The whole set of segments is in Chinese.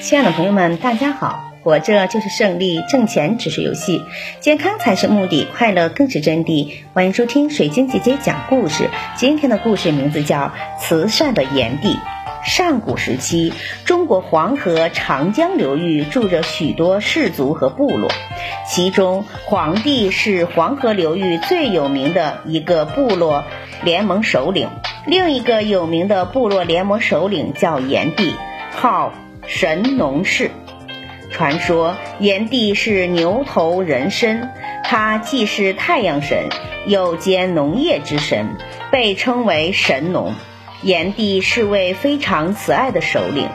亲爱的朋友们，大家好！活着就是胜利，挣钱只是游戏，健康才是目的，快乐更是真谛。欢迎收听水晶姐姐讲故事。今天的故事名字叫《慈善的炎帝》。上古时期，中国黄河、长江流域住着许多氏族和部落，其中黄帝是黄河流域最有名的一个部落联盟首领。另一个有名的部落联盟首领叫炎帝，号神农氏。传说炎帝是牛头人身，他既是太阳神，又兼农业之神，被称为神农。炎帝是位非常慈爱的首领，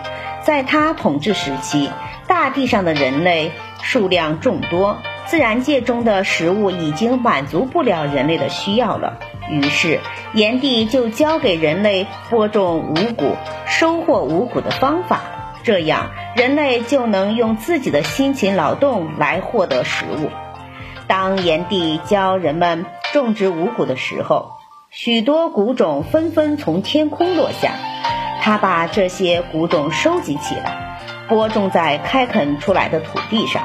在他统治时期，大地上的人类数量众多，自然界中的食物已经满足不了人类的需要了。于是，炎帝就教给人类播种五谷、收获五谷的方法，这样人类就能用自己的辛勤劳动来获得食物。当炎帝教人们种植五谷的时候，许多谷种纷纷从天空落下，他把这些谷种收集起来，播种在开垦出来的土地上。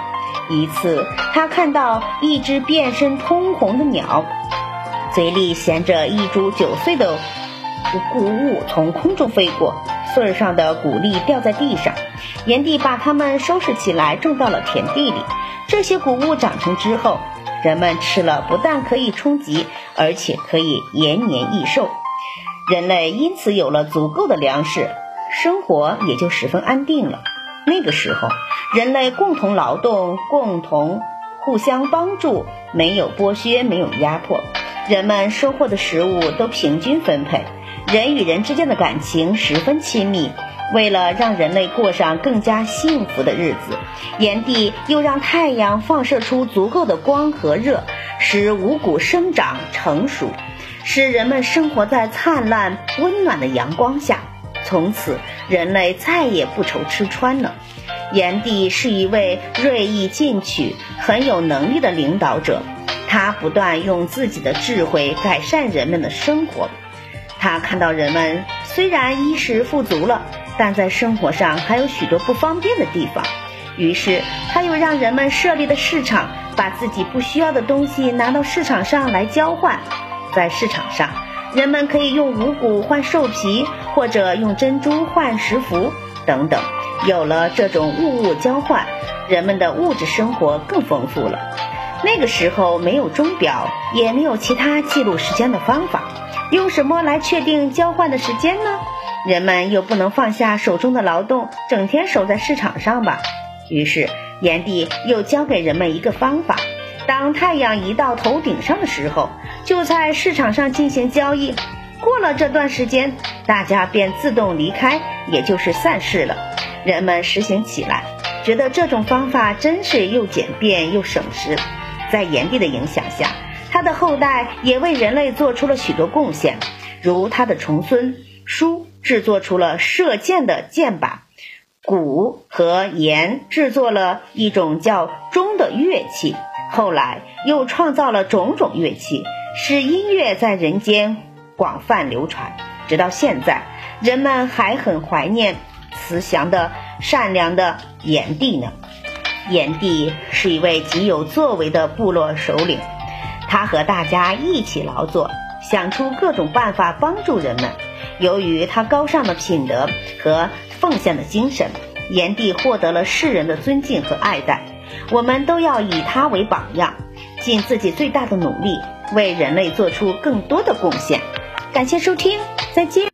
一次，他看到一只变身通红的鸟，嘴里衔着一株九岁的谷物从空中飞过，穗儿上的谷粒掉在地上。炎帝把它们收拾起来，种到了田地里。这些谷物长成之后，人们吃了，不但可以充饥，而且可以延年益寿。人类因此有了足够的粮食，生活也就十分安定了。那个时候，人类共同劳动，共同互相帮助，没有剥削，没有压迫，人们收获的食物都平均分配，人与人之间的感情十分亲密。为了让人类过上更加幸福的日子，炎帝又让太阳放射出足够的光和热，使五谷生长成熟，使人们生活在灿烂温暖的阳光下。从此，人类再也不愁吃穿了。炎帝是一位锐意进取、很有能力的领导者，他不断用自己的智慧改善人们的生活。他看到人们虽然衣食富足了，但在生活上还有许多不方便的地方，于是他又让人们设立的市场，把自己不需要的东西拿到市场上来交换。在市场上，人们可以用五谷换兽皮，或者用珍珠换食服等等。有了这种物物交换，人们的物质生活更丰富了。那个时候没有钟表，也没有其他记录时间的方法，用什么来确定交换的时间呢？人们又不能放下手中的劳动，整天守在市场上吧。于是，炎帝又教给人们一个方法：当太阳一到头顶上的时候，就在市场上进行交易。过了这段时间，大家便自动离开，也就是散市了。人们实行起来，觉得这种方法真是又简便又省时。在炎帝的影响下，他的后代也为人类做出了许多贡献，如他的重孙叔。制作出了射箭的箭靶，鼓和盐制作了一种叫钟的乐器，后来又创造了种种乐器，使音乐在人间广泛流传。直到现在，人们还很怀念慈祥的、善良的炎帝呢。炎帝是一位极有作为的部落首领，他和大家一起劳作，想出各种办法帮助人们。由于他高尚的品德和奉献的精神，炎帝获得了世人的尊敬和爱戴。我们都要以他为榜样，尽自己最大的努力，为人类做出更多的贡献。感谢收听，再见。